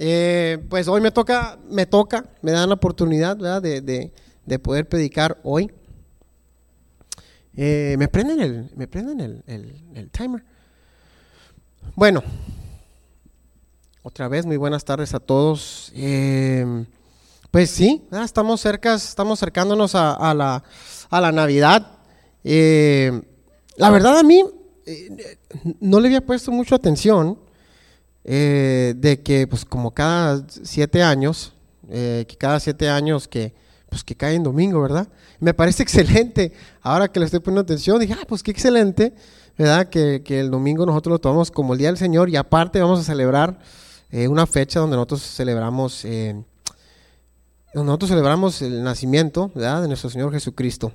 Eh, pues hoy me toca, me toca, me dan la oportunidad. De, de, de poder predicar hoy. Eh, me prenden el, me prenden el, el, timer. Bueno, otra vez, muy buenas tardes a todos. Eh, pues sí, estamos cerca, estamos acercándonos a, la, a la Navidad. La verdad a mí no le había puesto mucho atención eh, de que pues como cada siete años, eh, que cada siete años que pues que cae en domingo, ¿verdad? Me parece excelente. Ahora que le estoy poniendo atención, dije, ah, pues qué excelente, ¿verdad? Que, que el domingo nosotros lo tomamos como el Día del Señor y aparte vamos a celebrar eh, una fecha donde nosotros celebramos, nosotros celebramos el nacimiento, ¿verdad? De nuestro Señor Jesucristo.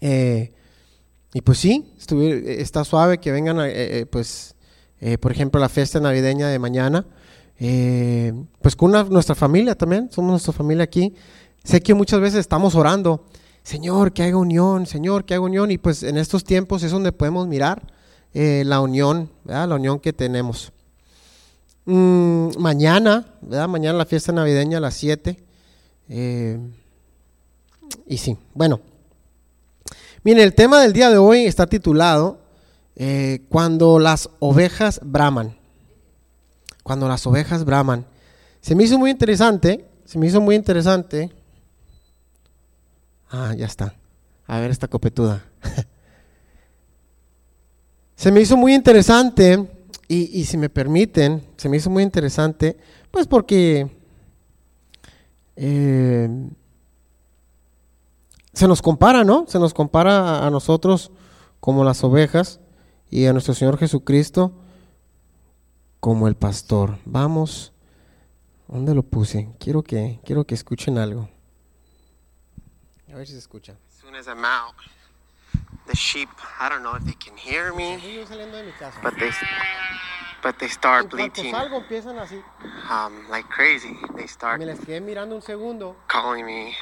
Y pues sí, está suave que vengan, eh, pues, eh, por ejemplo, la fiesta navideña de mañana, eh, pues con nuestra familia también, somos nuestra familia aquí. Sé que muchas veces estamos orando, Señor, que haga unión, Señor, que haga unión, y pues en estos tiempos es donde podemos mirar eh, la unión. La unión que tenemos. Mm, mañana. Mañana la fiesta navideña a las 7. eh, y sí, bueno. Miren, el tema del día de hoy está titulado eh, Cuando las ovejas braman. Cuando las ovejas braman. Se me hizo muy interesante, se me hizo muy interesante. Ah, ya está. A ver esta copetuda. se me hizo muy interesante y, y si me permiten, se me hizo muy interesante, pues porque eh, se nos compara, ¿no? Se nos compara a, nosotros como las ovejas y a nuestro Señor Jesucristo como el pastor. Vamos, ¿dónde lo puse? Quiero que, quiero que escuchen algo. A ver si se escucha. As soon as I'm out, the sheep, I don't know if they can hear me, but they but they start bleating um, like crazy. They start Me les quedé mirando un segundo. calling me,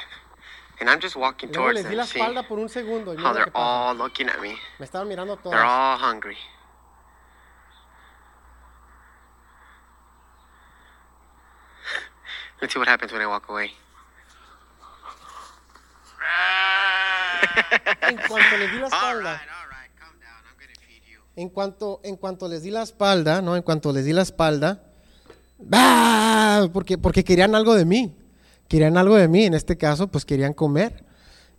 and I'm just walking Luego towards les di them, la see espalda por un segundo. Y mira how they're pasa. all looking at me. Me estaban mirando They're all hungry. Let's see what happens when I walk away. En cuanto les di la All espalda. right, all right, calm down. I'm gonna feed you. En cuanto, en cuanto les di la espalda, ¿no? En cuanto les di la espalda, ¡bah! Porque, porque querían algo de mí. Querían algo de mí. En este caso, pues querían comer.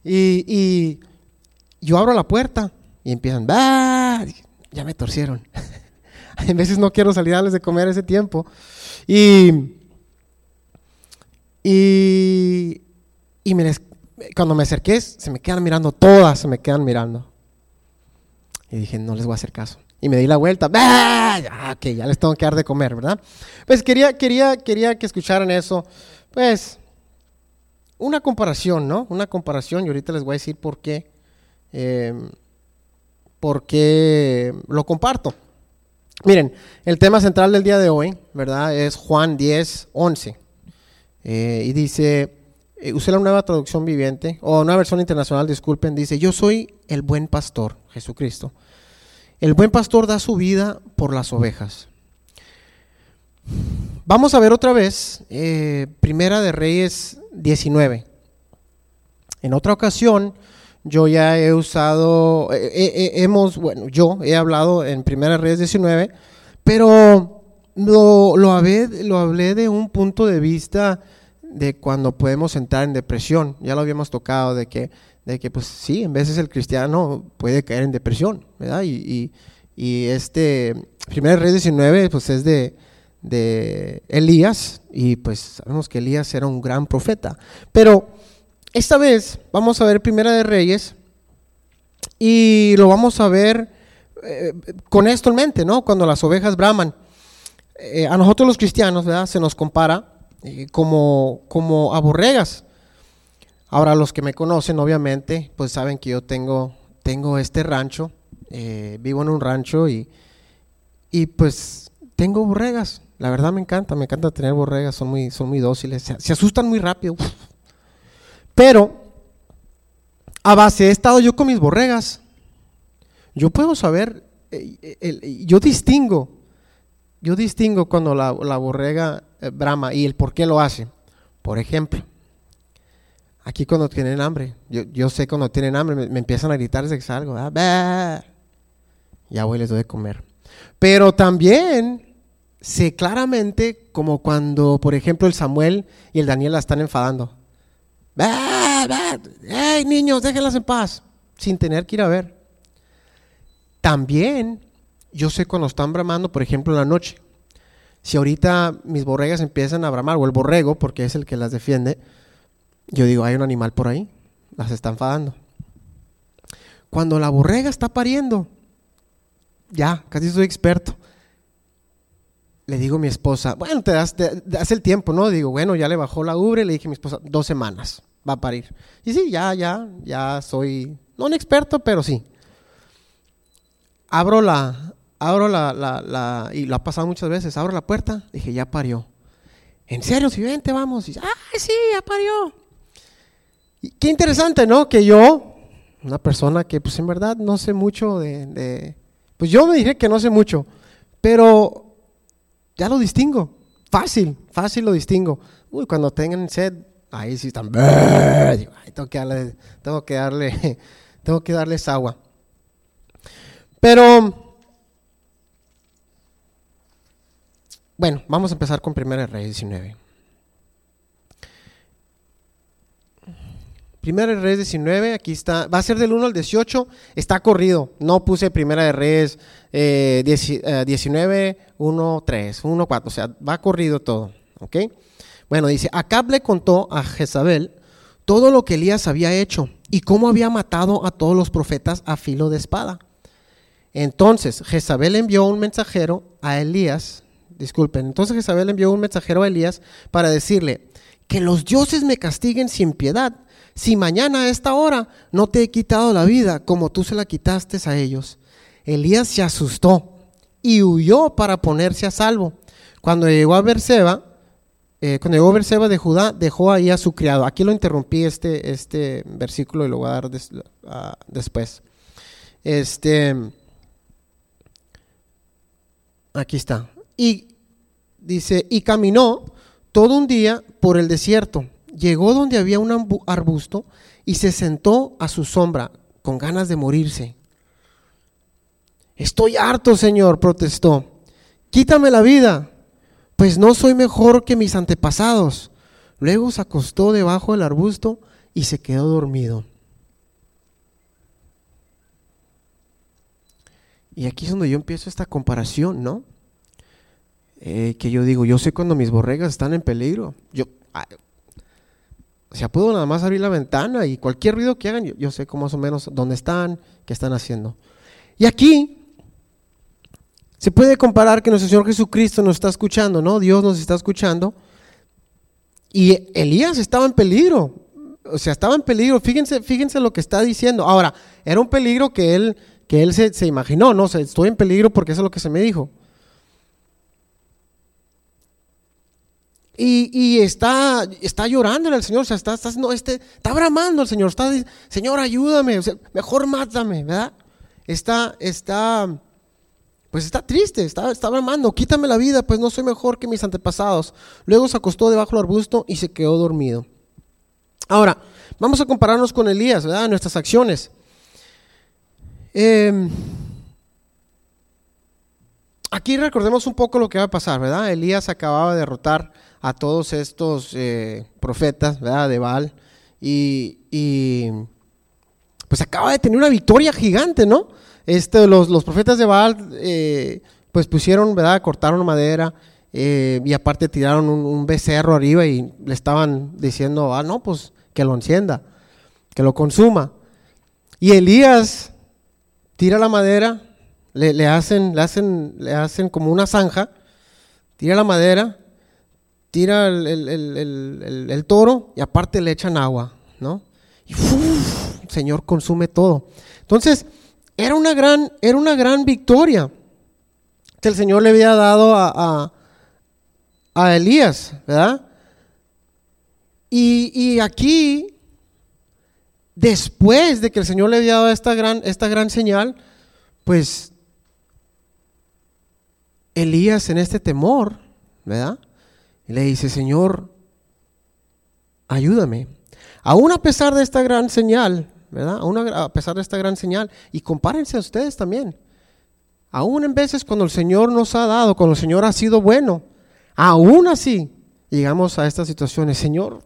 Y, y yo abro la puerta y empiezan, ¡bah! Ya me torcieron. a veces no quiero salir a darles de comer ese tiempo. Y, y, y cuando me acerqué, se me quedan mirando, todas se me quedan mirando. Y dije, no les voy a hacer caso. Y me di la vuelta. ¡bah! Ah, ok, ya les tengo que dar de comer, ¿verdad? Pues quería, quería, quería que escucharan eso. Pues, una comparación, ¿no? Una comparación. Y ahorita les voy a decir por qué. eh, por qué lo comparto. Miren, el tema central del día de hoy, ¿verdad? Es Juan 10, 11. Eh, y dice, eh, usé la nueva traducción viviente, o nueva versión internacional, disculpen, dice, yo soy el buen pastor, Jesucristo. El buen pastor da su vida por las ovejas. Vamos a ver otra vez, eh, Primera de Reyes 19. En otra ocasión, yo ya he usado, hemos, bueno, yo he hablado en Primera Reyes 19, pero lo, lo, hablé, lo hablé de un punto de vista de cuando podemos entrar en depresión. Ya lo habíamos tocado, de que, de que pues sí, en veces el cristiano puede caer en depresión, ¿verdad? Y, y, y este, Primera Reyes 19, pues es de, de Elías, y pues sabemos que Elías era un gran profeta. Pero esta vez vamos a ver Primera de Reyes y lo vamos a ver eh, con esto en mente, ¿no? Cuando las ovejas braman. Eh, a nosotros los cristianos. Se nos compara eh, como, como a borregas. Ahora los que me conocen, obviamente, pues saben que yo tengo, tengo este rancho, vivo en un rancho y, y pues tengo borregas. La verdad me encanta, me encanta tener borregas, son muy, son muy dóciles, se, asustan muy rápido. Pero a base he estado yo con mis borregas. Yo puedo saber, eh, el- yo distingo yo distingo cuando la, la borrega eh, brama y el por qué lo hace. Por ejemplo, aquí cuando tienen hambre, yo, yo sé cuando tienen hambre, me, empiezan a gritar desde que salgo. "Bah". ya voy les doy de comer. Pero también sé claramente como cuando, por ejemplo, el Samuel y el Daniel la están enfadando. "Bah, bah, ¡Hey, niños, déjenlas en paz! Sin tener que ir a ver. También yo sé cuando están bramando, por ejemplo, en la noche. Si ahorita mis borregas empiezan a bramar, o el borrego, porque es el que las defiende, yo digo, hay un animal por ahí, las está enfadando. Cuando la borrega está pariendo, ya, casi soy experto. Le digo a mi esposa, bueno, te das, te das el tiempo, ¿no? Digo, bueno, ya le bajó la ubre, le dije a mi esposa, dos semanas, va a parir. Y sí, ya, ya, ya soy, no un experto, pero sí. Abro la, abro la, la, la, y lo ha pasado muchas veces, abro la puerta, dije, ya parió. ¿En serio? Si vente, vamos. Y, ay, sí, ya parió. Qué interesante, ¿no? Que yo, una persona que pues en verdad no sé mucho de, pues yo me diré que no sé mucho, pero ya lo distingo. Fácil, fácil lo distingo. Uy, cuando tengan sed, ahí sí están. Ay, tengo que darle, tengo que darles agua. Pero, bueno, vamos a empezar con Primera Reyes 19. Primera de Reyes 19, aquí está, va a ser del 1 al 18, está corrido, no puse Primera de Reyes eh, 10, eh, 19, 1, 3, 1, 4, o sea, va corrido todo, ¿ok? Bueno, dice, Acab le contó a Jezabel todo lo que Elías había hecho y cómo había matado a todos los profetas a filo de espada. Entonces Jezabel envió un mensajero a Elías, disculpen, entonces Jezabel envió un mensajero a Elías para decirle, que los dioses me castiguen sin piedad, si mañana a esta hora no te he quitado la vida como tú se la quitaste a ellos. Elías se asustó y huyó para ponerse a salvo. Cuando llegó a Berseba, eh, cuando llegó Berseba de Judá, dejó ahí a su criado. Aquí lo interrumpí este, este versículo y lo voy a dar uh, después. Este, aquí está. Y dice, y caminó todo un día por el desierto. Llegó donde había un arbusto y se sentó a su sombra con ganas de morirse. Estoy harto, Señor, protestó. Quítame la vida, pues no soy mejor que mis antepasados. Luego se acostó debajo del arbusto y se quedó dormido. Y aquí es donde yo empiezo esta comparación, ¿no? Eh, que yo digo, yo sé cuando mis borregas están en peligro. Yo, ah, o sea, puedo nada más abrir la ventana y cualquier ruido que hagan, yo, sé más o menos dónde están, qué están haciendo. Y aquí se puede comparar que nuestro Señor Jesucristo nos está escuchando, ¿no? Dios nos está escuchando. Y Elías estaba en peligro. O sea, estaba en peligro. Fíjense, fíjense lo que está diciendo. Ahora, era un peligro que él, que él se, se imaginó, ¿no? O sea, estoy en peligro porque eso es lo que se me dijo. Y, está, está llorando al Señor, o sea, está, está, no, este, está bramando al Señor, está, Señor, ayúdame, mejor mátame, ¿verdad? Está, está, pues está triste, está, está bramando, quítame la vida, pues no soy mejor que mis antepasados. Luego se acostó debajo del arbusto y se quedó dormido. Ahora, vamos a compararnos con Elías, ¿verdad? Nuestras acciones. Eh, aquí recordemos un poco lo que va a pasar, ¿verdad? Elías acababa de derrotar a todos estos eh, profetas, ¿verdad? De Baal. Y, pues acaba de tener una victoria gigante, ¿no? Este, los, los profetas de Baal, eh, pues pusieron, ¿verdad? Cortaron madera eh, y aparte tiraron un, un, becerro arriba y le estaban diciendo, ah, no, pues que lo encienda, que lo consuma. Y Elías tira la madera, le, le, hacen, le, hacen, le hacen como una zanja, tira la madera, tira el, el, el, el, toro y aparte le echan agua, ¿no? Y el Señor consume todo. Entonces, era una gran, era una gran victoria que el Señor le había dado a, a, a Elías, ¿verdad? Y, y, aquí, después de que el Señor le había dado esta gran, esta gran señal, pues Elías en este temor, ¿verdad? Y le dice, Señor, ayúdame. Aún a pesar de esta gran señal, ¿verdad? Aún a pesar de esta gran señal, y compárense a ustedes también. Aún en veces cuando el Señor nos ha dado, cuando el Señor ha sido bueno, aún así llegamos a estas situaciones. Señor,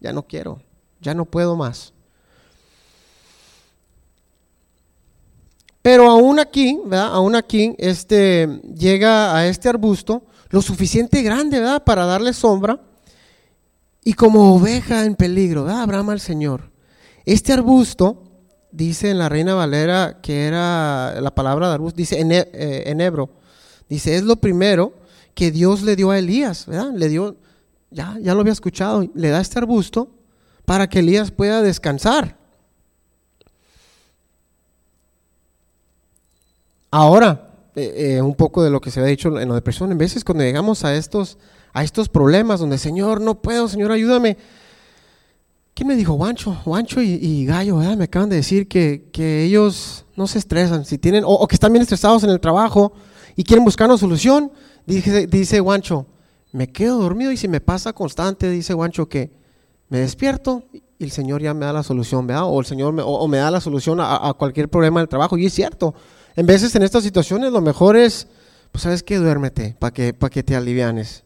ya no quiero, ya no puedo más. Pero aún aquí, ¿verdad? Aún aquí, este, llega a este arbusto lo suficiente grande, ¿verdad? Para darle sombra. Y como oveja en peligro, ¿verdad? Abraham al Señor. Este arbusto, dice en la Reina Valera, que era la palabra de arbusto, dice en, eh, en Hebro, dice, es lo primero que Dios le dio a Elías, ¿verdad? Le dio, ya, ya lo había escuchado, le da este arbusto para que Elías pueda descansar. Ahora, eh, eh, un poco de lo que se había dicho en la depresión, en veces cuando llegamos a estos, a estos problemas donde, Señor, no puedo, Señor, ayúdame. ¿Quién me dijo? Guancho, Guancho y, Gallo, me acaban de decir que, ellos no se estresan, si tienen, o, que están bien estresados en el trabajo y quieren buscar una solución. Dice, dice Guancho, me quedo dormido y si me pasa constante, dice Guancho, que me despierto y el Señor ya me da la solución, ¿verdad? O el Señor me, o, me da la solución a, a, cualquier problema del trabajo. Y es cierto, en veces en estas situaciones lo mejor es, pues sabes qué, duérmete para que, para que te alivianes.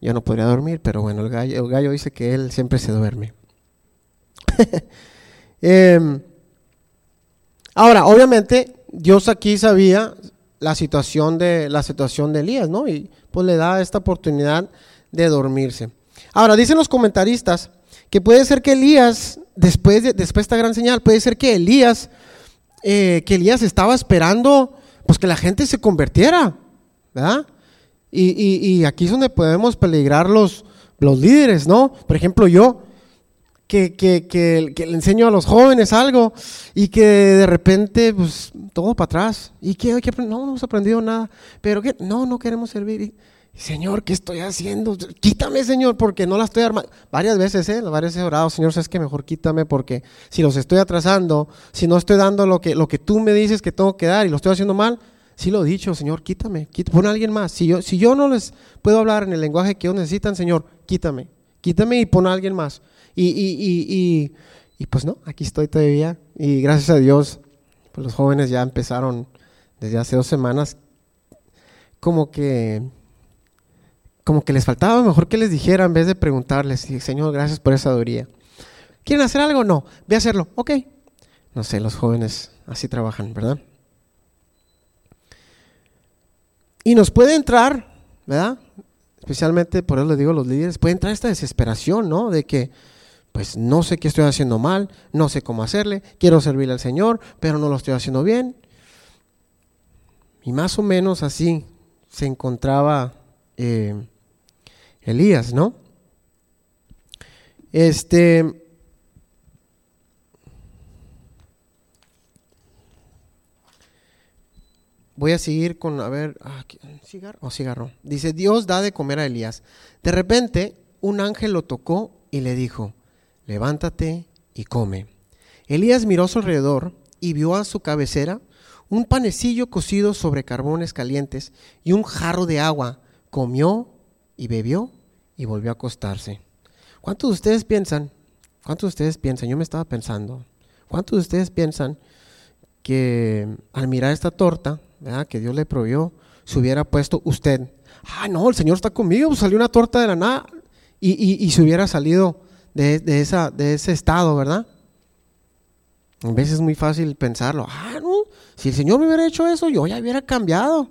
Yo no podría dormir, pero bueno, el gallo, dice que él siempre se duerme. Em, ahora, obviamente, Dios aquí sabía la situación de la situación de Elías, ¿no? Y pues le da esta oportunidad de dormirse. Ahora, dicen los comentaristas que puede ser que Elías, después de, después de esta gran señal, puede ser que Elías eh, que Elías estaba esperando pues que la gente se convirtiera, ¿verdad? Y, aquí es donde podemos peligrar los, los líderes, ¿no? Por ejemplo, yo, que, que, le enseño a los jóvenes algo y que de repente, pues, todo para atrás. ¿Y que, que no, no hemos aprendido nada. Pero que no, no queremos servir. Señor, ¿qué estoy haciendo? Quítame, Señor, porque no la estoy armando. Varias veces, ¿eh? Varias veces he orado, Señor, sabes que mejor quítame porque si los estoy atrasando, si no estoy dando lo que, lo que tú me dices que tengo que dar y lo estoy haciendo mal, sí lo he dicho, Señor, quítame, quítame pon a alguien más. Si yo, si yo no les puedo hablar en el lenguaje que ellos necesitan, Señor, quítame, quítame y pon a alguien más. Y, y, y, y, pues no, aquí estoy todavía. Y gracias a Dios, pues los jóvenes ya empezaron desde hace dos semanas como que como que les faltaba mejor que les dijera en vez de preguntarles, Señor, gracias por esa sabiduría. ¿Quieren hacer algo? No, ve a hacerlo. Ok. No sé, los jóvenes así trabajan, ¿verdad? Y nos puede entrar, ¿verdad? Especialmente, por eso les digo a los líderes, puede entrar esta desesperación, ¿no? De que, pues no sé qué estoy haciendo mal, no sé cómo hacerle, quiero servirle al Señor, pero no lo estoy haciendo bien. Y más o menos así se encontraba eh, Elías, ¿no? Este. Voy a seguir con, a ver, ah, cigarro, oh, cigarro. Dice, Dios da de comer a Elías. De repente, un ángel lo tocó y le dijo, levántate y come. Elías miró a su alrededor y vio a su cabecera un panecillo cocido sobre carbones calientes y un jarro de agua. Comió y bebió y volvió a acostarse. ¿Cuántos de ustedes piensan? ¿Cuántos de ustedes piensan? Yo me estaba pensando. ¿Cuántos de ustedes piensan que al mirar esta torta, que Dios le proveyó, se hubiera puesto usted? Ah, no, el Señor está conmigo, pues salió una torta de la nada y, se hubiera salido de, esa, de ese estado, ¿verdad? A veces es muy fácil pensarlo. Ah, no, si el Señor me hubiera hecho eso, yo ya hubiera cambiado.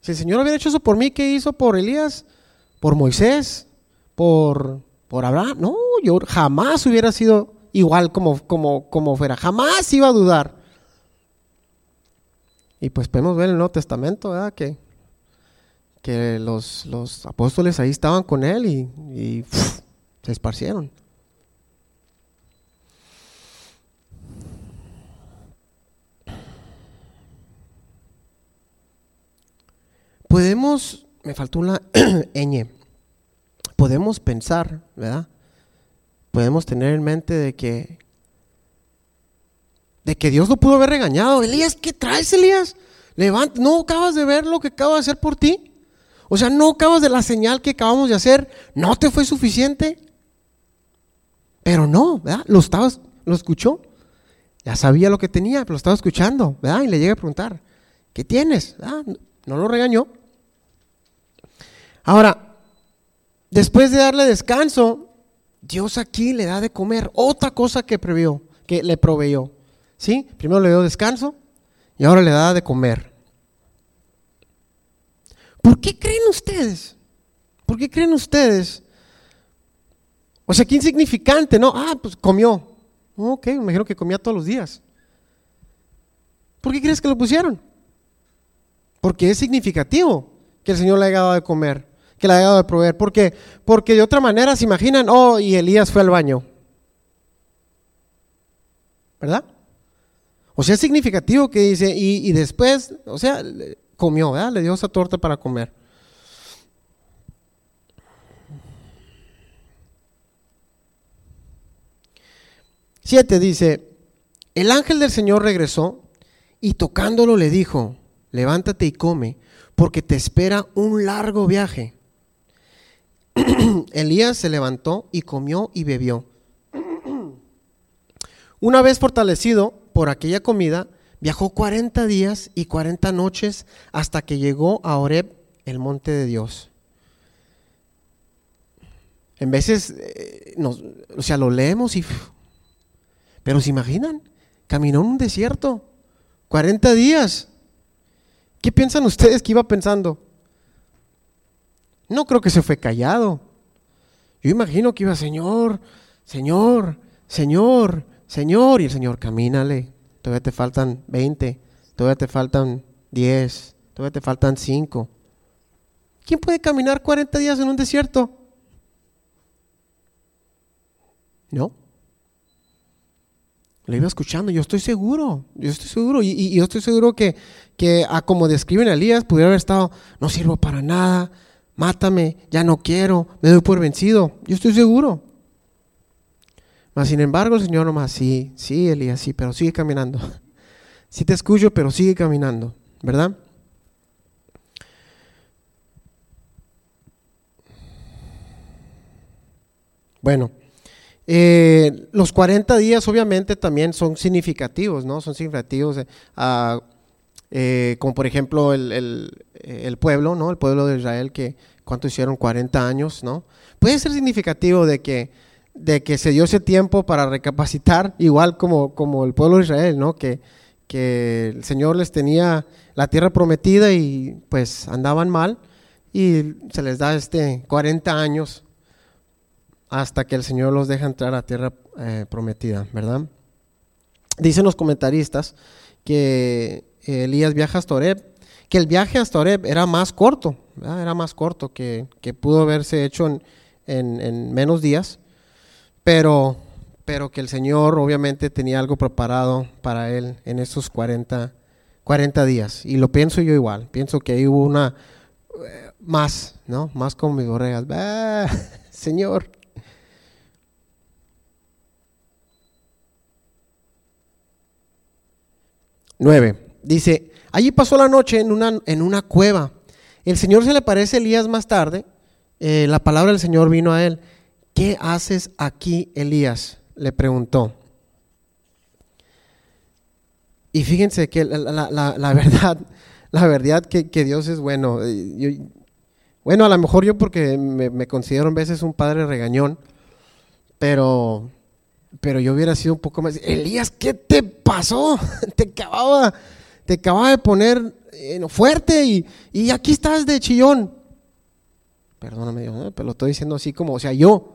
Si el Señor hubiera hecho eso por mí, ¿qué hizo por Elías? Por Moisés, por, por Abraham. No, yo jamás hubiera sido igual como, como, como fuera, jamás iba a dudar. Y pues podemos ver en el Nuevo Testamento, ¿verdad? Que, que los, los apóstoles ahí estaban con él y, se esparcieron. Podemos me faltó una ñ. Podemos pensar, ¿verdad? Podemos tener en mente de que de que Dios lo pudo haber regañado. Elías, ¿qué traes, Elías? levanta, no acabas de ver lo que acabo de hacer por ti. O sea, no acabas de la señal que acabamos de hacer, no te fue suficiente. Pero no, ¿verdad? Lo, estaba, lo escuchó. Ya sabía lo que tenía, pero lo estaba escuchando, ¿verdad? Y le llega a preguntar, ¿qué tienes? No lo regañó. Ahora, después de darle descanso, Dios aquí le da de comer otra cosa que previó, que le proveyó. ¿Sí? Primero le dio descanso y ahora le da de comer. ¿Por qué creen ustedes? ¿Por qué creen ustedes? O sea, qué insignificante, ¿no? Ah, pues comió. Ok, me imagino que comía todos los días. ¿Por qué crees que lo pusieron? Porque es significativo que el Señor le haya dado de comer que le ha dado de proveer. ¿Por qué? Porque de otra manera se imaginan, oh, y Elías fue al baño. ¿Verdad? O sea, es significativo que dice, y, después, o sea, comió, ¿verdad? Le dio esa torta para comer. Siete dice, el ángel del Señor regresó y tocándolo le dijo, levántate y come, porque te espera un largo viaje. Elías se levantó y comió y bebió. Una vez fortalecido por aquella comida, viajó 40 días y 40 noches hasta que llegó a Oreb, el monte de Dios. En veces, eh, o sea, lo leemos y... Pero se imaginan, caminó en un desierto, 40 días. ¿Qué piensan ustedes que iba pensando? No creo que se fue callado. Yo imagino que iba, Señor, Señor, Señor, Señor. Y el Señor, camínale. Todavía te faltan 20, todavía te faltan 10, todavía te faltan 5. ¿Quién puede caminar 40 días en un desierto? No. Lo iba escuchando, yo estoy seguro, yo estoy seguro, y, yo estoy seguro que, que a como describen a Elías, pudiera haber estado, no sirvo para nada, mátame, ya no quiero, me doy por vencido. Yo estoy seguro. Mas sin embargo el Señor nomás, sí, sí, Elías, sí, pero sigue caminando. Sí te escucho, pero sigue caminando, ¿verdad? Bueno, eh, los 40 días obviamente también son significativos, ¿no? Son significativos, eh, como por ejemplo el pueblo, ¿no? El pueblo de Israel que, ¿cuánto hicieron? 40 años, ¿no? Puede ser significativo de que, de que se dio ese tiempo para recapacitar, igual como, como el pueblo de Israel, ¿no? Que, que el Señor les tenía la tierra prometida y pues andaban mal y se les da este 40 años hasta que el Señor los deja entrar a tierra eh, prometida, ¿verdad? Dicen los comentaristas que Elías viaja hasta Oreb que el viaje hasta Oreb era más corto, era más corto, que, pudo haberse hecho en, menos días, pero, pero que el Señor obviamente tenía algo preparado para él en esos 40, 40 días. Y lo pienso yo igual, pienso que ahí hubo una eh, más, ¿no? Más como mis borregas. Señor. Nueve. Dice, Allí pasó la noche en una, en una cueva. El Señor se le aparece a Elías más tarde. Eh, la palabra del Señor vino a él. ¿Qué haces aquí, Elías? Le preguntó. Y fíjense que la, verdad, la verdad que, Dios es bueno. Eh, bueno, a lo mejor yo porque me, considero a veces un padre regañón, pero, pero yo hubiera sido un poco más... Elías, ¿qué te pasó? te acababa te acababa de poner eh, fuerte y, aquí estás de chillón. Perdóname, pero lo estoy diciendo así como, o sea, yo.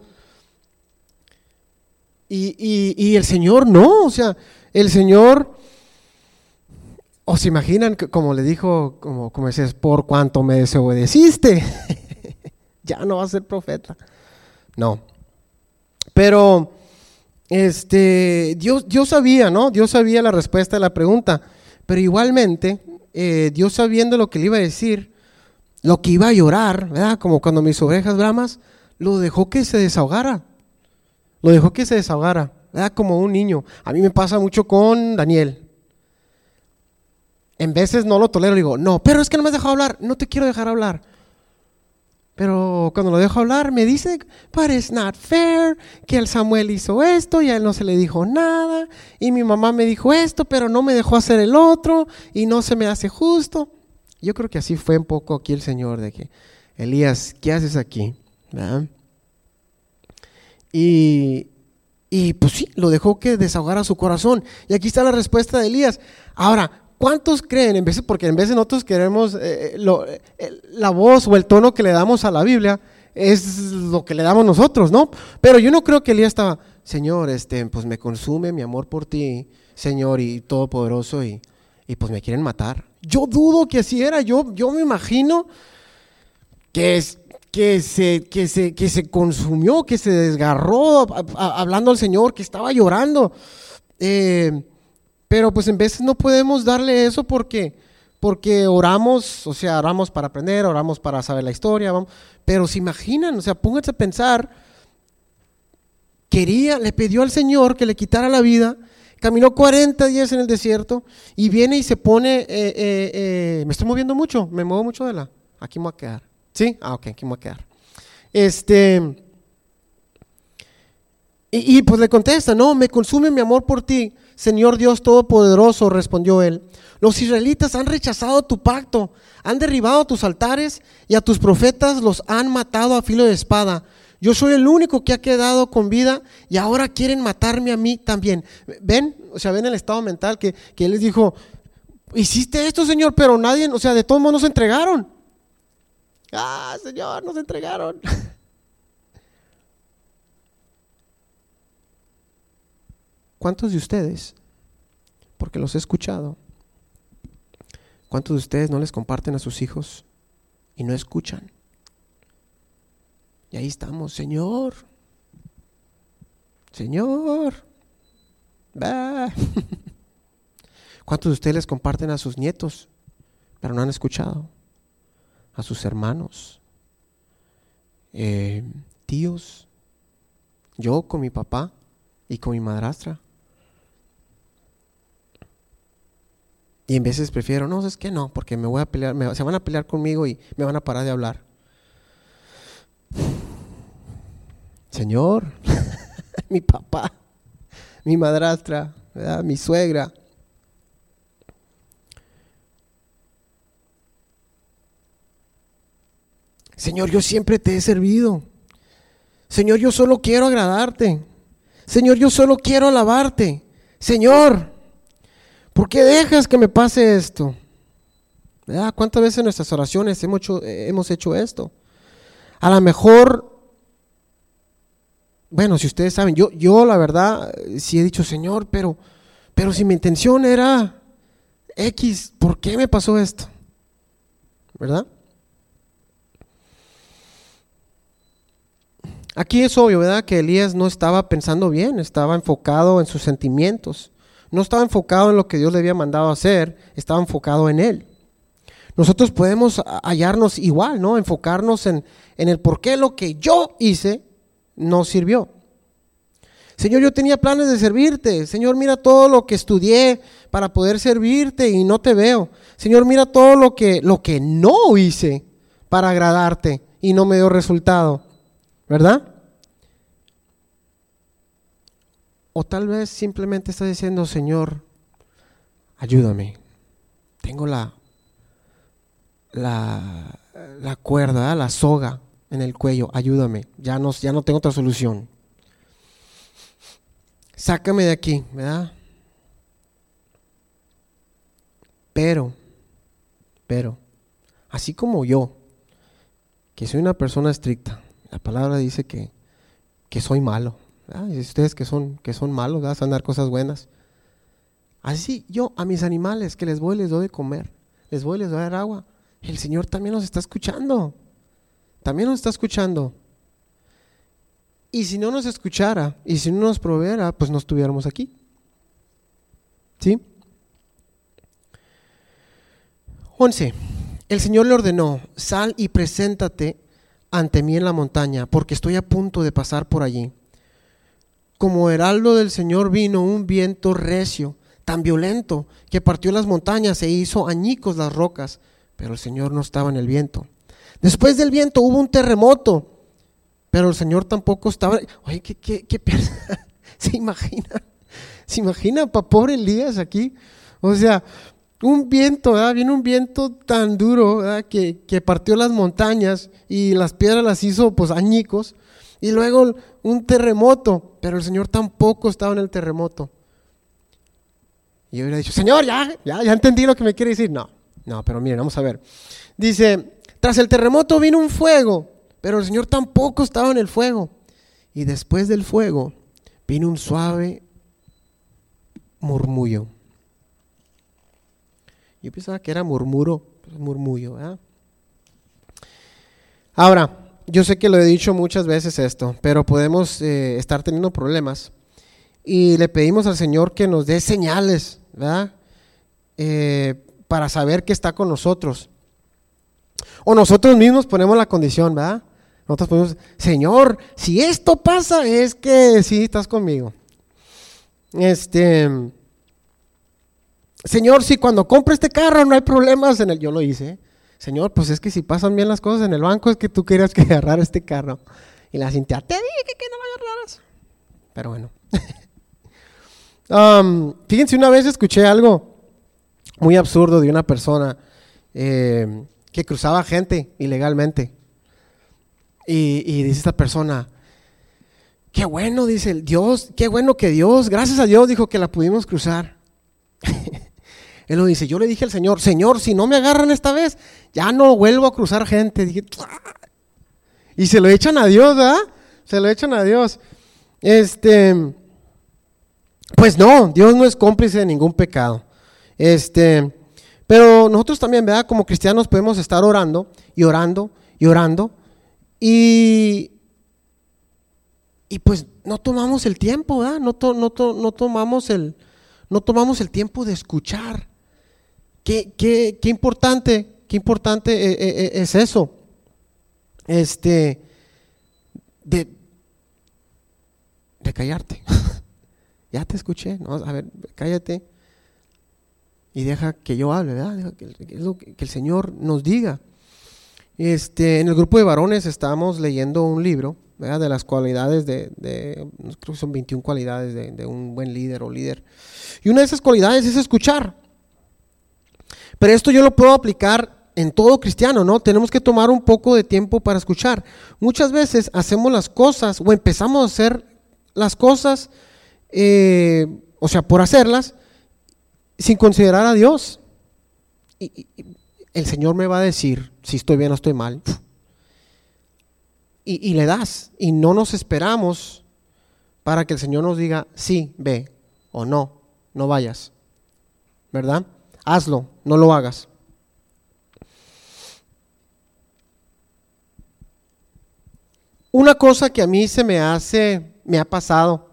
Y, el Señor no, o sea, el Señor, o se imaginan, como le dijo, como, como dices, por cuanto me desobedeciste, ya no vas a ser profeta. No. Pero, este, Dios, Dios sabía, ¿no? Dios sabía la respuesta a la pregunta. Pero igualmente, eh, Dios sabiendo lo que le iba a decir, lo que iba a llorar, ¿verdad? Como cuando mis ovejas bramas, lo dejó que se desahogara. Lo dejó que se desahogara, ¿verdad? Como un niño. A mí me pasa mucho con Daniel. En veces no lo tolero, digo, no, pero es que no me has dejado hablar, no te quiero dejar hablar. Pero cuando lo dejo hablar, me dice, but it's not fair, que el Samuel hizo esto y a él no se le dijo nada, y mi mamá me dijo esto, pero no me dejó hacer el otro, y no se me hace justo. Yo creo que así fue un poco aquí el Señor, de que, Elías, ¿qué haces aquí? Y, y pues sí, lo dejó que desahogara su corazón. Y aquí está la respuesta de Elías. Ahora, ¿Cuántos creen? En vez, porque en vez de nosotros queremos eh, eh, la voz o el tono que le damos a la Biblia es lo que le damos nosotros, ¿no? Pero yo no creo que Elías estaba, Señor, este, pues me consume mi amor por ti, Señor, y todopoderoso, y, y pues me quieren matar. Yo dudo que así era, yo, yo me imagino que, que, se, que, se, que se consumió, que se desgarró hablando al Señor, que estaba llorando. Eh, pero pues en veces no podemos darle eso porque, porque oramos, o sea, oramos para aprender, oramos para saber la historia, pero se imaginan, o sea, pónganse a pensar, quería, le pidió al Señor que le quitara la vida, caminó 40 días en el desierto y viene y se pone, eh, eh, eh, me estoy moviendo mucho, me muevo mucho de la, aquí me voy a quedar, ¿sí? Ah, ok, aquí me voy a quedar. Este, y pues le contesta, no, me consume mi amor por ti, Señor Dios Todopoderoso, respondió él, los israelitas han rechazado tu pacto, han derribado tus altares y a tus profetas los han matado a filo de espada. Yo soy el único que ha quedado con vida y ahora quieren matarme a mí también. ¿Ven? O sea, ven el estado mental que, él les dijo, hiciste esto, Señor, pero nadie, o sea, de todos modos nos entregaron. Ah, Señor, nos entregaron. ¿Cuántos de ustedes, porque los he escuchado, cuántos de ustedes no les comparten a sus hijos y no escuchan? Y ahí estamos, Señor, Señor. ¿Cuántos de ustedes les comparten a sus nietos, pero no han escuchado? A sus hermanos, eh, tíos, yo con mi papá y con mi madrastra. Y en veces prefiero, no, es que no, porque me voy a pelear, se van a pelear conmigo y me van a parar de hablar. Señor, mi papá, mi madrastra, mi suegra. Señor, yo siempre te he servido. Señor, yo solo quiero agradarte. Señor, yo solo quiero alabarte. Señor, ¿Por qué dejas que me pase esto? ¿Cuántas veces en nuestras oraciones hemos hecho, esto? A lo mejor, bueno, si ustedes saben, yo, yo la verdad sí he dicho, Señor, pero, pero si mi intención era X, ¿por qué me pasó esto? ¿Verdad? Aquí es obvio, ¿verdad? Que Elías no estaba pensando bien, estaba enfocado en sus sentimientos no estaba enfocado en lo que Dios le había mandado hacer, estaba enfocado en Él. Nosotros podemos hallarnos igual, ¿no? Enfocarnos en, en el por qué lo que yo hice no sirvió. Señor, yo tenía planes de servirte. Señor, mira todo lo que estudié para poder servirte y no te veo. Señor, mira todo lo que, lo que no hice para agradarte y no me dio resultado. ¿Verdad? O tal vez simplemente está diciendo, Señor, ayúdame. Tengo la, la, la cuerda, la soga en el cuello, ayúdame. Ya no, ya no tengo otra solución. Sácame de aquí, ¿verdad? Pero, pero, así como yo, que soy una persona estricta, la palabra dice que, que soy malo. Y ustedes que son, que son malos, van a dar cosas buenas. Así yo a mis animales que les voy les doy de comer, les voy les doy a dar agua. El Señor también nos está escuchando. También nos está escuchando. Y si no nos escuchara y si no nos proveera, pues no estuviéramos aquí. ¿Sí? 11. El Señor le ordenó, sal y preséntate ante mí en la montaña, porque estoy a punto de pasar por allí como heraldo del Señor vino un viento recio, tan violento que partió las montañas e hizo añicos las rocas, pero el Señor no estaba en el viento. Después del viento hubo un terremoto, pero el Señor tampoco estaba. Oye, ¿qué, qué, qué ¿Se imagina? ¿Se imagina para pobre Elías aquí? O sea, un viento, ¿verdad? viene un viento tan duro que, que, partió las montañas y las piedras las hizo pues añicos. Y luego un terremoto, pero el Señor tampoco estaba en el terremoto. Y yo hubiera dicho, Señor, ya, ya, ya entendí lo que me quiere decir. No, no, pero miren, vamos a ver. Dice, tras el terremoto vino un fuego, pero el Señor tampoco estaba en el fuego. Y después del fuego vino un suave murmullo. Yo pensaba que era murmuro, murmullo. Ahora, yo sé que lo he dicho muchas veces esto, pero podemos eh, estar teniendo problemas y le pedimos al Señor que nos dé señales, ¿verdad? Eh, para saber que está con nosotros. O nosotros mismos ponemos la condición, ¿verdad? Nosotros ponemos, Señor, si esto pasa es que sí estás conmigo. Este, Señor, si cuando compre este carro no hay problemas en el, yo lo hice. Señor, pues es que si pasan bien las cosas en el banco es que tú querías que agarrar este carro. Y la Cintia, te dije que no me agarraras. Pero bueno. Fíjense, una vez escuché algo muy absurdo de una persona eh, que cruzaba gente ilegalmente. Y, y, dice esta persona, qué bueno, dice el Dios, qué bueno que Dios, gracias a Dios dijo que la pudimos cruzar. Él lo dice, yo le dije al Señor, Señor, si no me agarran esta vez, ya no vuelvo a cruzar gente. y se lo echan a Dios, ¿verdad? Se lo echan a Dios. Este, pues no, Dios no es cómplice de ningún pecado. Este, pero nosotros también, ¿verdad? Como cristianos podemos estar orando y orando y orando y, y pues no tomamos el tiempo, ¿verdad? No, no, no, tomamos el, no tomamos el tiempo de escuchar. Qué, qué, qué importante, qué importante eh, eh, eh, es eso. Este, de, callarte. ya te escuché, ¿no? a ver, cállate y deja que yo hable, ¿verdad? Deja que, que, el Señor nos diga. Este, en el grupo de varones estamos leyendo un libro de las cualidades de, de, creo que son 21 cualidades de, de, un buen líder o líder. Y una de esas cualidades es escuchar. Pero esto yo lo puedo aplicar en todo cristiano, ¿no? Tenemos que tomar un poco de tiempo para escuchar. Muchas veces hacemos las cosas o empezamos a hacer las cosas eh, o sea, por hacerlas, sin considerar a Dios. Y, el Señor me va a decir si estoy bien o estoy mal. Y, y, le das. Y no nos esperamos para que el Señor nos diga, sí, ve, o no, no vayas. ¿Verdad? Hazlo, no lo hagas. Una cosa que a mí se me hace, me ha pasado,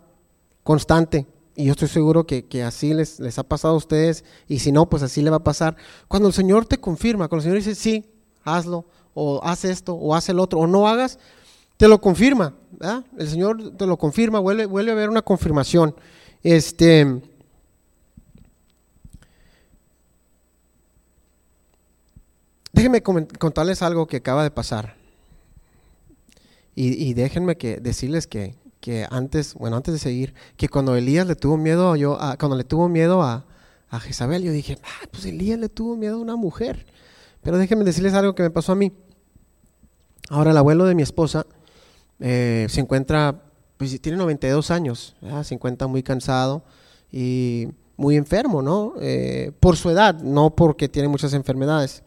constante. Y yo estoy seguro que, así les, les, ha pasado a ustedes, y si no, pues así le va a pasar. Cuando el Señor te confirma, cuando el Señor dice, sí, hazlo, o haz esto, o haz el otro, o no hagas, te lo confirma. El Señor te lo confirma, vuelve, vuelve a haber una confirmación. Este. Déjenme contarles algo que acaba de pasar. Y, déjenme que, decirles que que antes, bueno, antes de seguir, que cuando Elías le tuvo miedo, yo, cuando le tuvo miedo a, a Jezabel, yo dije, ah, pues Elías le tuvo miedo a una mujer. Pero déjenme decirles algo que me pasó a mí. Ahora el abuelo de mi esposa eh, se encuentra, pues tiene 92 años, se encuentra muy cansado y muy enfermo, ¿no? Eh, por su edad, no porque tiene muchas enfermedades.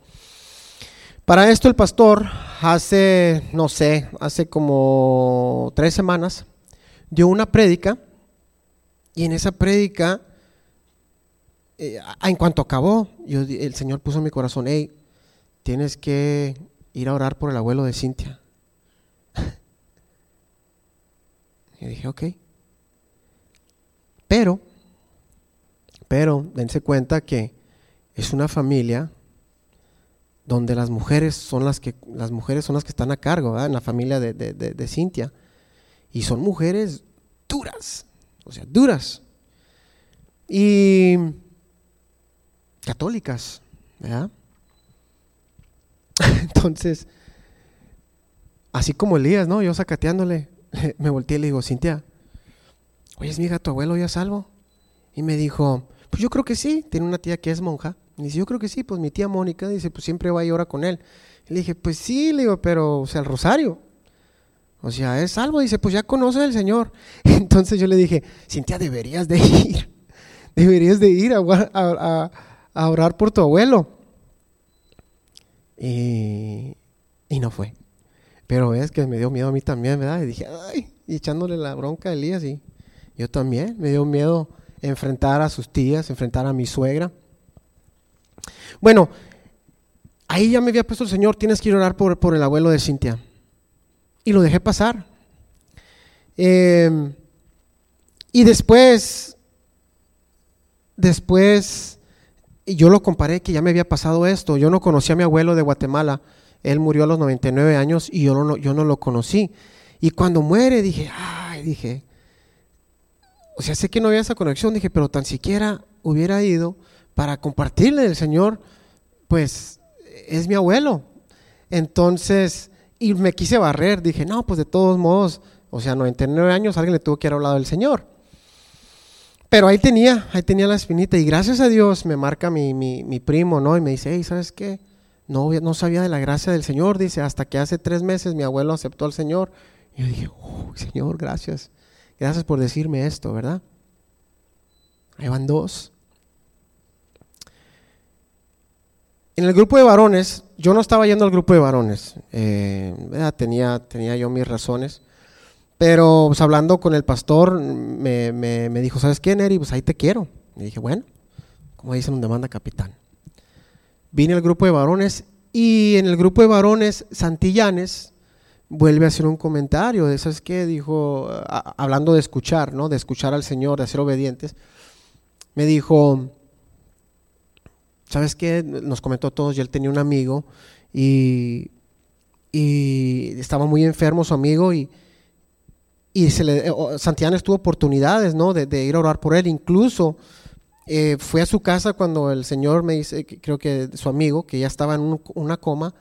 Para esto el pastor hace, no sé, hace como tres semanas, dio una prédica y en esa prédica, eh, en cuanto acabó, yo, el Señor puso en mi corazón, hey, tienes que ir a orar por el abuelo de Cintia. y dije, ok. Pero, pero, dense cuenta que es una familia donde las mujeres son las que, las mujeres son las que están a cargo, en la familia de, de, Cintia. Y son mujeres duras, o sea, duras. y católicas, ¿verdad? Entonces, así como Elías, ¿no? Yo sacateándole, me volteé y le digo, Cintia, oye, es mi hija, tu abuelo ya salvo. Y me dijo, pues yo creo que sí, tiene una tía que es monja. Y dice, yo creo que sí, pues mi tía Mónica, dice, pues siempre va y ora con él. Y le dije, pues sí, le digo, pero, o sea, el rosario. O sea, es salvo, dice, pues ya conoce al Señor. Entonces yo le dije, Cintia, deberías de ir, deberías de ir a, orar por tu abuelo. Y, y no fue. Pero es que me dio miedo a mí también, ¿verdad? Y dije, ay, y echándole la bronca a Elías y yo también, me dio miedo enfrentar a sus tías, enfrentar a mi suegra. Bueno, ahí ya me había puesto el Señor, tienes que ir orar por, por el abuelo de Cintia. Y lo dejé pasar. Em, y después, después, yo lo comparé que ya me había pasado esto. Yo no conocí a mi abuelo de Guatemala. Él murió a los 99 años y yo no, yo no lo conocí. Y cuando muere dije, ay, dije, o sea, sé que no había esa conexión, dije, pero tan siquiera hubiera ido para compartirle del Señor, pues es mi abuelo. Entonces, y me quise barrer, dije, no, pues de todos modos, o sea, 99 años alguien le tuvo que haber hablado del Señor. Pero ahí tenía, ahí tenía la espinita y gracias a Dios me marca mi, mi, primo, ¿no? Y me dice, hey, ¿sabes qué? No, no sabía de la gracia del Señor, dice, hasta que hace tres meses mi abuelo aceptó al Señor. Y yo dije, oh, Señor, gracias. Gracias por decirme esto, ¿verdad? Ahí van dos. En el grupo de varones, yo no estaba yendo al grupo de varones, eh, tenía, tenía yo mis razones, pero pues, hablando con el pastor me, me, dijo, ¿sabes qué, Neri? Pues ahí te quiero. Y dije, bueno, como dicen, un demanda capitán. Vine al grupo de varones y en el grupo de varones Santillanes vuelve a hacer un comentario de, ¿sabes qué? Dijo, hablando de escuchar, ¿no? De escuchar al Señor, de ser obedientes. Me dijo, ¿sabes qué? Nos comentó a todos, y él tenía un amigo y, y estaba muy enfermo su amigo y, y se le, Santiago tuvo oportunidades, ¿no? De, ir a orar por él. Incluso eh, fue a su casa cuando el Señor me dice, creo que su amigo, que ya estaba en una coma,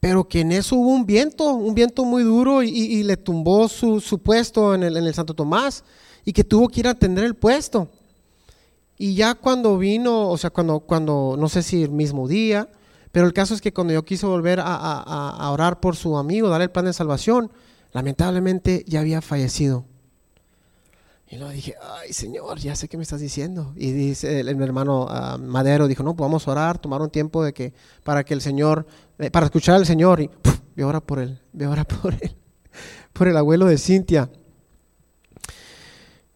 pero que en eso hubo un viento, un viento muy duro y, le tumbó su, puesto en el, Santo Tomás y que tuvo que ir a atender el puesto. Y ya cuando vino, o sea, cuando, cuando, no sé si el mismo día, pero el caso es que cuando yo quise volver a, orar por su amigo, darle el plan de salvación, lamentablemente ya había fallecido. Y luego dije, ay Señor, ya sé qué me estás diciendo. Y dice el, hermano ah, Madero, dijo, no, pues vamos a orar, tomar un tiempo de que, para que el Señor, para escuchar al Señor. Y ve ahora por él, ve ahora por él, por el abuelo de Cintia.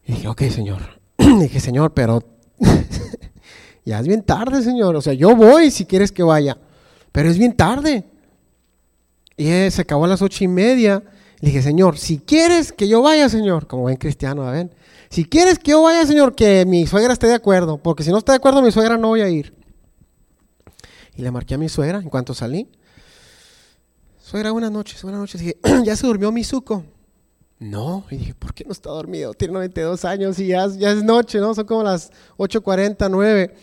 Y dije, ok Señor. dije, Señor, pero ya es bien tarde, Señor. O sea, yo voy si quieres que vaya, pero es bien tarde. Y eh, se acabó a las ocho y media. Le dije, Señor, si quieres que yo vaya, Señor, como buen cristiano, ¿ven? Si quieres que yo vaya, Señor, que mi suegra esté de acuerdo, porque si no está de acuerdo mi suegra no voy a ir. Y le marqué a mi suegra en cuanto salí. Suegra, buenas noches, buenas noches. dije, ¿ya se durmió mi suco? No, y dije, ¿por qué no está dormido? Tiene 92 años y ya, es noche, ¿no? Son como las 8.40, 9.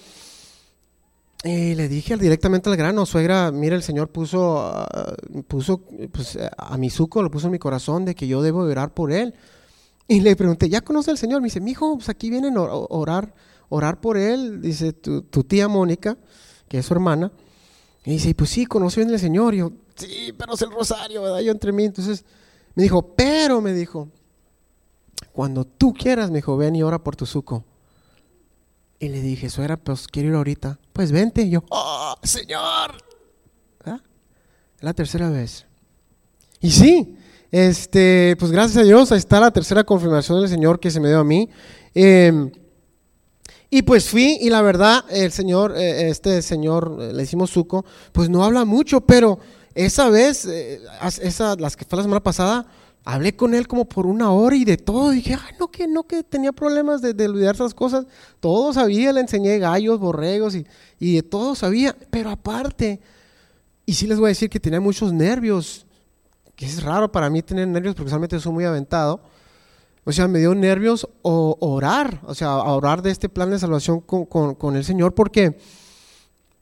Y le dije directamente al grano, suegra, mira, el Señor puso, ah, puso pues, a mi suco, lo puso en mi corazón de que yo debo orar por él. Y le pregunté, ¿ya conoce al Señor? Me dice, mi hijo, pues aquí vienen a orar, orar por él. Dice, tu, tía Mónica, que es su hermana. Y dice, pues sí, conoce bien al Señor. Y yo, sí, pero es el rosario, ¿verdad? Yo entre mí. Entonces me dijo, pero, me dijo, cuando tú quieras, me dijo, ven y ora por tu suco. Y le dije, suegra, pues quiero ir ahorita. Pues vente. Y yo, ¡oh, Señor! ¿Ah? La tercera vez. Y sí, este, pues gracias a Dios, ahí está la tercera confirmación del Señor que se me dio a mí. Em, y pues fui y la verdad, el Señor, eh, este Señor, eh, le hicimos suco, pues no habla mucho, pero esa vez, eh, esa, las que fue la semana pasada, hablé con él como por una hora y de todo. dije, ay, no, que no, que tenía problemas de, de olvidarse las cosas. Todo sabía, le enseñé gallos, borregos y, y de todo sabía. Pero aparte, y sí les voy a decir que tenía muchos nervios que es raro para mí tener nervios porque usualmente soy muy aventado. o sea, me dio nervios o orar, o sea, orar de este plan de salvación con, con, con el Señor porque,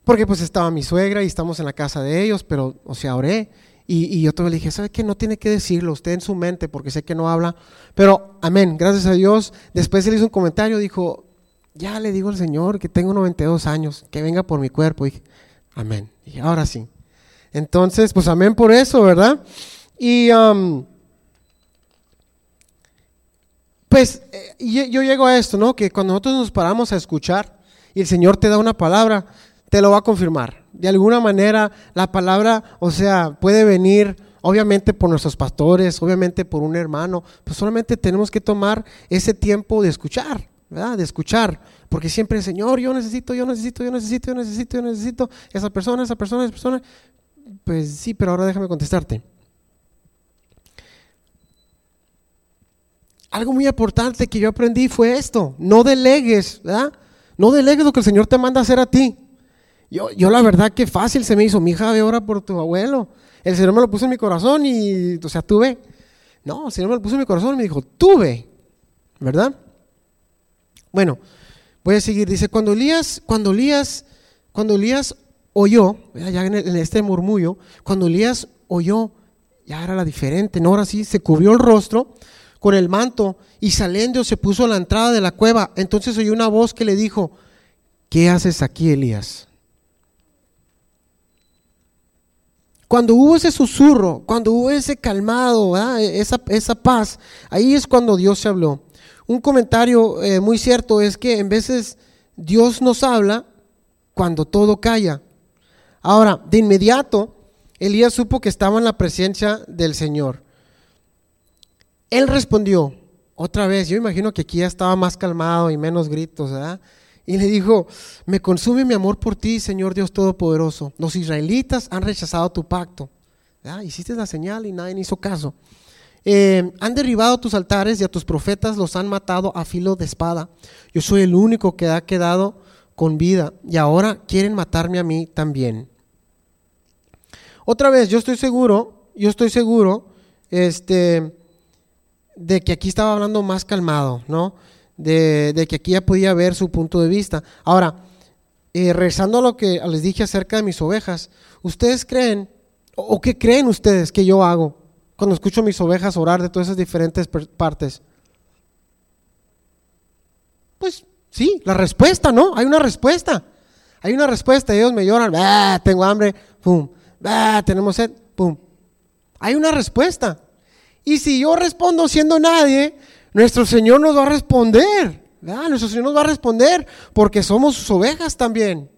porque pues estaba mi suegra y estamos en la casa de ellos, pero, o sea, oré. Y, yo todavía le dije, ¿sabe qué? No tiene que decirlo usted en su mente porque sé que no habla. Pero, amén, gracias a Dios. Después él hizo un comentario, dijo, ya le digo al Señor que tengo 92 años, que venga por mi cuerpo. Y dije, amén. Y ahora sí. Entonces, pues amén por eso, ¿verdad? Y pues eh, yo llego a esto, ¿no? Que cuando nosotros nos paramos a escuchar y el Señor te da una palabra, te lo va a confirmar. De alguna manera la palabra, o sea, puede venir obviamente por nuestros pastores, obviamente por un hermano, pues solamente tenemos que tomar ese tiempo de escuchar, ¿verdad? De escuchar, porque siempre, Señor, yo necesito, yo necesito, yo necesito, yo necesito, yo necesito, esa persona, esa persona, esa persona. Pues sí, pero ahora déjame contestarte. Algo muy importante que yo aprendí fue esto, no delegues, ¿verdad? No delegues lo que el Señor te manda a hacer a ti. Yo, yo la verdad que fácil se me hizo, mi hija, ve ahora por tu abuelo. El Señor me lo puso en mi corazón y, o sea, tuve. No, el Señor me lo puso en mi corazón y me dijo, tuve, ¿verdad? Bueno, voy a seguir. Dice, cuando Elías, cuando Elías, cuando Elías oyó, ya en, en este murmullo, cuando Elías oyó, ya era la diferente, ¿no? Ahora sí, se cubrió el rostro con el manto y saliendo se puso a la entrada de la cueva. Entonces oyó una voz que le dijo, ¿qué haces aquí, Elías? Cuando hubo ese susurro, cuando hubo ese calmado, esa, esa, paz, ahí es cuando Dios se habló. Un comentario eh, muy cierto es que en veces Dios nos habla cuando todo calla. Ahora, de inmediato, Elías supo que estaba en la presencia del Señor. Él respondió, otra vez, yo imagino que aquí ya estaba más calmado y menos gritos, ¿verdad? Y le dijo, me consume mi amor por ti, Señor Dios Todopoderoso. Los israelitas han rechazado tu pacto. Hiciste la señal y nadie hizo caso. Eh, han derribado tus altares y a tus profetas los han matado a filo de espada. Yo soy el único que ha quedado con vida y ahora quieren matarme a mí también. Otra vez, yo estoy seguro, yo estoy seguro, este, de que aquí estaba hablando más calmado, ¿no? De, que aquí ya podía ver su punto de vista. Ahora, eh, regresando a lo que les dije acerca de mis ovejas, ¿ustedes creen, o, qué creen ustedes que yo hago cuando escucho a mis ovejas orar de todas esas diferentes partes? Pues sí, la respuesta, ¿no? Hay una respuesta. Hay una respuesta. Ellos me lloran, ah, tengo hambre, pum, ah, tenemos sed, pum. Hay una respuesta. Y si yo respondo siendo nadie, nuestro Señor nos va a responder. ¿verdad? Nuestro Señor nos va a responder porque somos sus ovejas también.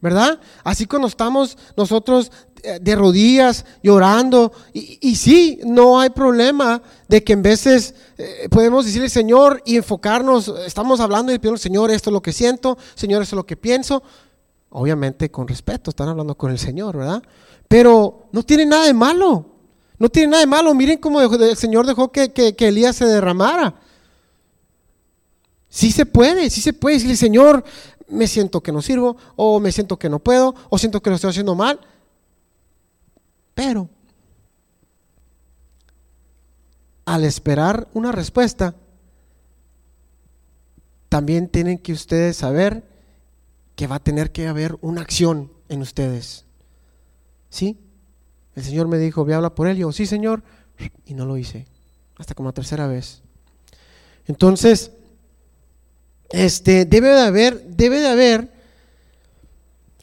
¿Verdad? Así cuando estamos nosotros eh, de rodillas llorando. Y, sí, no hay problema de que en veces eh, podemos decirle Señor y enfocarnos. Estamos hablando y pidiendo Señor, esto es lo que siento. Señor, esto es lo que pienso. Obviamente con respeto, están hablando con el Señor, ¿verdad? Pero no tiene nada de malo. No tiene nada de malo. Miren cómo el Señor dejó que, Elías se derramara. Sí se puede, sí se puede decirle, Señor, me siento que no sirvo, o me siento que no puedo, o siento que lo estoy haciendo mal. Pero, al esperar una respuesta, también tienen que ustedes saber que va a tener que haber una acción en ustedes. ¿Sí? El Señor me dijo, ve a hablar por él. yo, sí, Señor. Y no lo hice. Hasta como la tercera vez. Entonces, este, debe de haber, debe de haber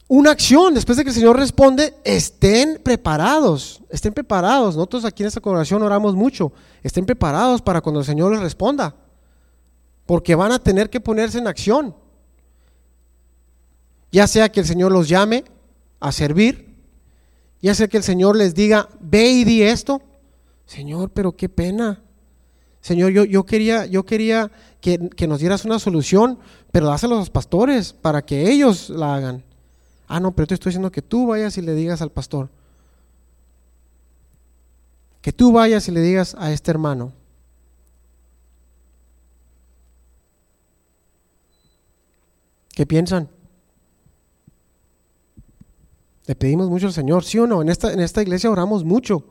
una acción. Después de que el Señor responde, estén preparados. Estén preparados. Nosotros aquí en esta congregación oramos mucho. Estén preparados para cuando el Señor les responda. Porque van a tener que ponerse en acción. Ya sea que el Señor los llame a servir ya sea que el Señor les diga, ve y di esto. Señor, pero qué pena. Señor, yo, yo quería, yo quería que, nos dieras una solución, pero dáselo a los pastores para que ellos la hagan. Ah, no, pero te estoy diciendo que tú vayas y le digas al pastor. Que tú vayas y le digas a este hermano. ¿Qué piensan? Le pedimos mucho al Señor, ¿sí o no? En esta, en esta iglesia oramos mucho.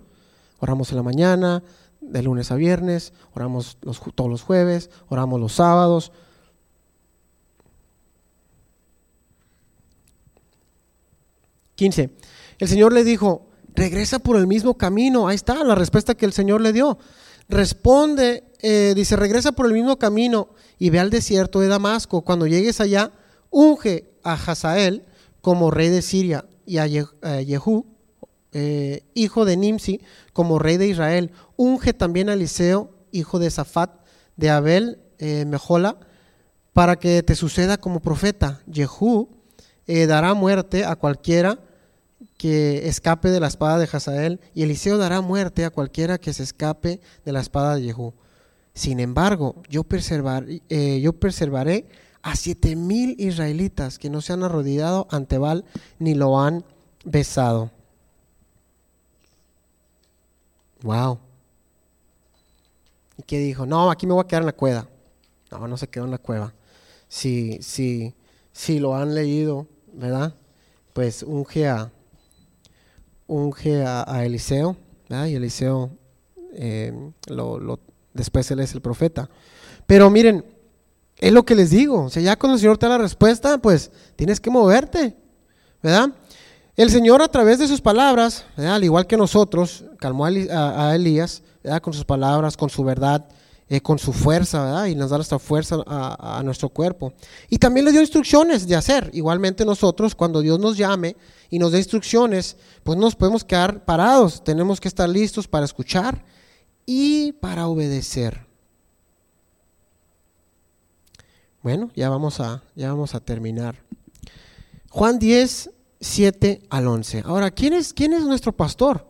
Oramos en la mañana, de lunes a viernes, oramos los, todos los jueves, oramos los sábados. Quince. El Señor le dijo, regresa por el mismo camino. Ahí está la respuesta que el Señor le dio. Responde, eh, dice, regresa por el mismo camino y ve al desierto de Damasco. Cuando llegues allá, unge a Hazael como rey de Siria y a Jehú, eh, hijo de Nimsi, como rey de Israel. Unge también a Eliseo, hijo de Safat, de Abel, eh, Mejola, para que te suceda como profeta. Jehú eh, dará muerte a cualquiera que escape de la espada de Hazael, y Eliseo dará muerte a cualquiera que se escape de la espada de Jehú. Sin embargo, yo, yo preservaré a siete mil israelitas que no se han arrodillado ante Baal ni lo han besado. Wow. ¿Y qué dijo? No, aquí me voy a quedar en la cueva. No, no se quedó en la cueva. Si, si, si lo han leído, ¿verdad? Pues unge a, unge a, Eliseo, ¿verdad? Y Eliseo, eh, lo, después él es el profeta. Pero miren, es lo que les digo. O sea, ya cuando el Señor te da la respuesta, pues tienes que moverte, ¿verdad? El Señor a través de sus palabras, al igual que nosotros, calmó a, Elías con sus palabras, con su verdad, eh, con su fuerza, y nos da nuestra fuerza a, nuestro cuerpo. Y también le dio instrucciones de hacer. Igualmente nosotros, cuando Dios nos llame y nos dé instrucciones, pues no nos podemos quedar parados. Tenemos que estar listos para escuchar y para obedecer. Bueno, ya vamos a, ya vamos a terminar. Juan 10, 7 al 11. Ahora, ¿quién es, quién es nuestro pastor?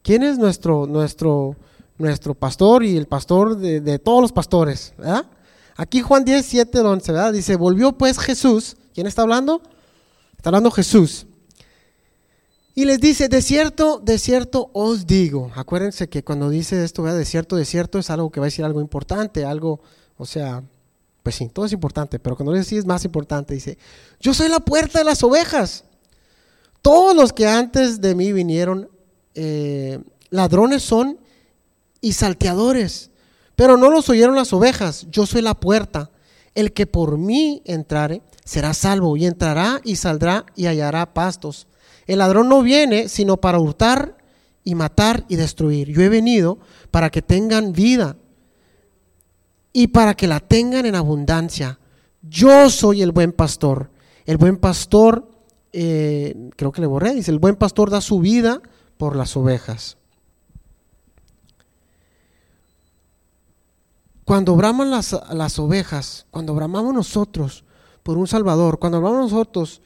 ¿Quién es nuestro, nuestro, nuestro pastor y el pastor de, todos los pastores? Aquí Juan 10, 7 al 11, ¿verdad? Dice, volvió pues Jesús. ¿Quién está hablando? Está hablando Jesús. Y les dice, de cierto, de cierto os digo. Acuérdense que cuando dice esto, ¿verdad? de cierto, de cierto, es algo que va a decir algo importante, algo, o sea, pues sí, todo es importante, pero cuando dice sí es más importante, dice, yo soy la puerta de las ovejas. Todos los que antes de mí vinieron, eh, ladrones son y salteadores, pero no los oyeron las ovejas. Yo soy la puerta. El que por mí entrare será salvo y entrará y saldrá y hallará pastos. El ladrón no viene sino para hurtar y matar y destruir. Yo he venido para que tengan vida y para que la tengan en abundancia. Yo soy el buen pastor. El buen pastor eh, creo que le borré, dice, el buen pastor da su vida por las ovejas. Cuando braman las, las ovejas, cuando bramamos nosotros por un Salvador, cuando bramamos nosotros,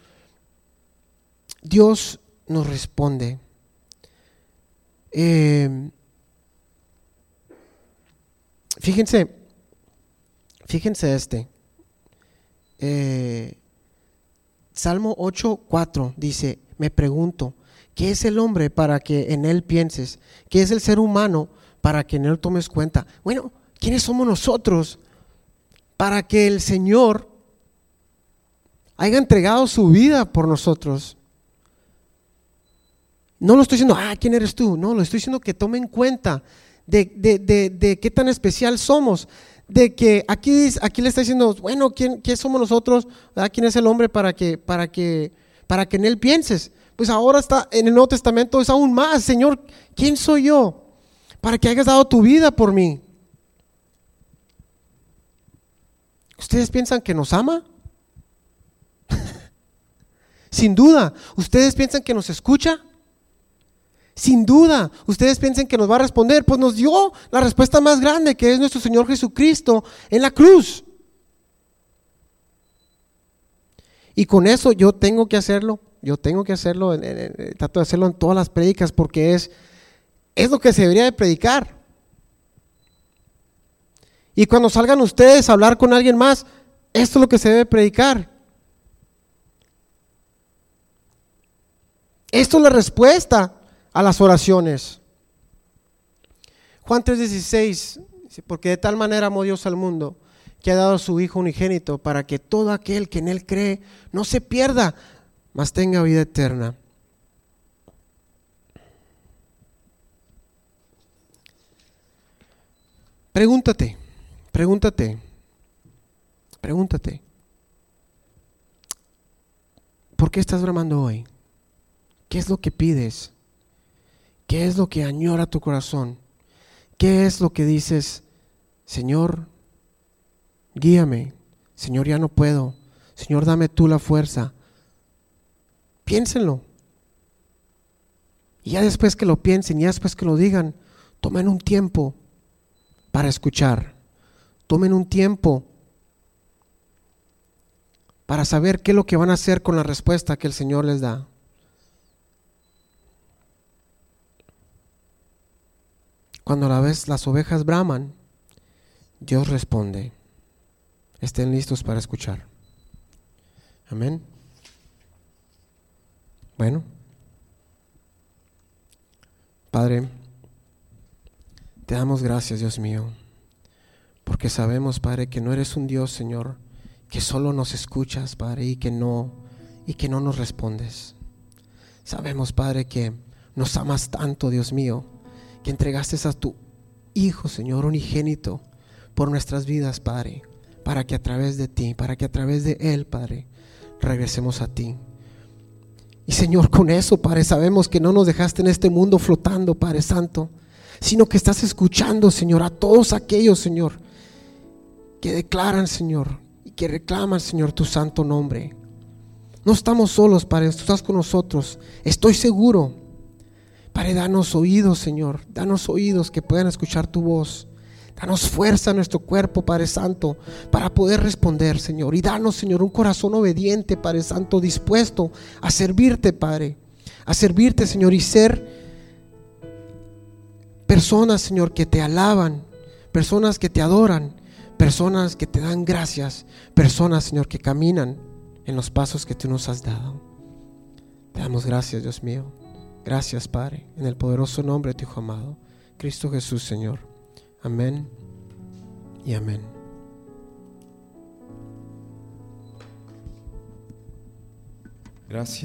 Dios nos responde. Eh, fíjense, fíjense este. Eh, Salmo 8.4 dice, me pregunto, ¿qué es el hombre para que en él pienses? ¿Qué es el ser humano para que en él tomes cuenta? Bueno, ¿quiénes somos nosotros para que el Señor haya entregado su vida por nosotros? No lo estoy diciendo, ah, ¿quién eres tú? No, lo estoy diciendo que tome en cuenta de, de qué tan especial somos de que aquí, aquí le está diciendo, bueno, ¿quién, somos nosotros? ¿Quién es el hombre para que, para, que, para que en él pienses? Pues ahora está en el Nuevo Testamento es aún más, Señor, ¿quién soy yo? Para que hayas dado tu vida por mí. ¿Ustedes piensan que nos ama? Sin duda. ¿Ustedes piensan que nos escucha? Sin duda, ustedes piensen que nos va a responder, pues nos dio la respuesta más grande, que es nuestro Señor Jesucristo en la cruz. Y con eso yo tengo que hacerlo, yo tengo que hacerlo, trato de hacerlo en todas las prédicas porque es, es lo que se debería de predicar. Y cuando salgan ustedes a hablar con alguien más, esto es lo que se debe predicar. Esto es la respuesta a las oraciones. Juan 3:16 dice, porque de tal manera amó Dios al mundo que ha dado a su Hijo unigénito para que todo aquel que en Él cree no se pierda, mas tenga vida eterna. Pregúntate, pregúntate, pregúntate. ¿Por qué estás bramando hoy? ¿Qué es lo que pides? ¿Qué es lo que añora tu corazón? ¿Qué es lo que dices, Señor, guíame? Señor, ya no puedo. Señor, dame tú la fuerza. Piénsenlo. Y ya después que lo piensen, ya después que lo digan, tomen un tiempo para escuchar. Tomen un tiempo para saber qué es lo que van a hacer con la respuesta que el Señor les da. Cuando a la vez las ovejas braman, Dios responde. Estén listos para escuchar. Amén. Bueno. Padre, te damos gracias, Dios mío, porque sabemos, Padre, que no eres un Dios, Señor, que solo nos escuchas, Padre, y que no y que no nos respondes. Sabemos, Padre, que nos amas tanto, Dios mío, que entregaste a tu Hijo, Señor, unigénito, por nuestras vidas, Padre, para que a través de ti, para que a través de Él, Padre, regresemos a ti. Y Señor, con eso, Padre, sabemos que no nos dejaste en este mundo flotando, Padre Santo, sino que estás escuchando, Señor, a todos aquellos, Señor, que declaran, Señor, y que reclaman, Señor, tu santo nombre. No estamos solos, Padre, tú estás con nosotros. Estoy seguro. Padre, danos oídos, Señor, danos oídos que puedan escuchar tu voz. Danos fuerza a nuestro cuerpo, Padre Santo, para poder responder, Señor. Y danos, Señor, un corazón obediente, Padre Santo, dispuesto a servirte, Padre. A servirte, Señor, y ser personas, Señor, que te alaban, personas que te adoran, personas que te dan gracias, personas, Señor, que caminan en los pasos que tú nos has dado. Te damos gracias, Dios mío. Gracias, Padre, en el poderoso nombre de tu Hijo amado, Cristo Jesús, Señor. Amén y amén. Gracias.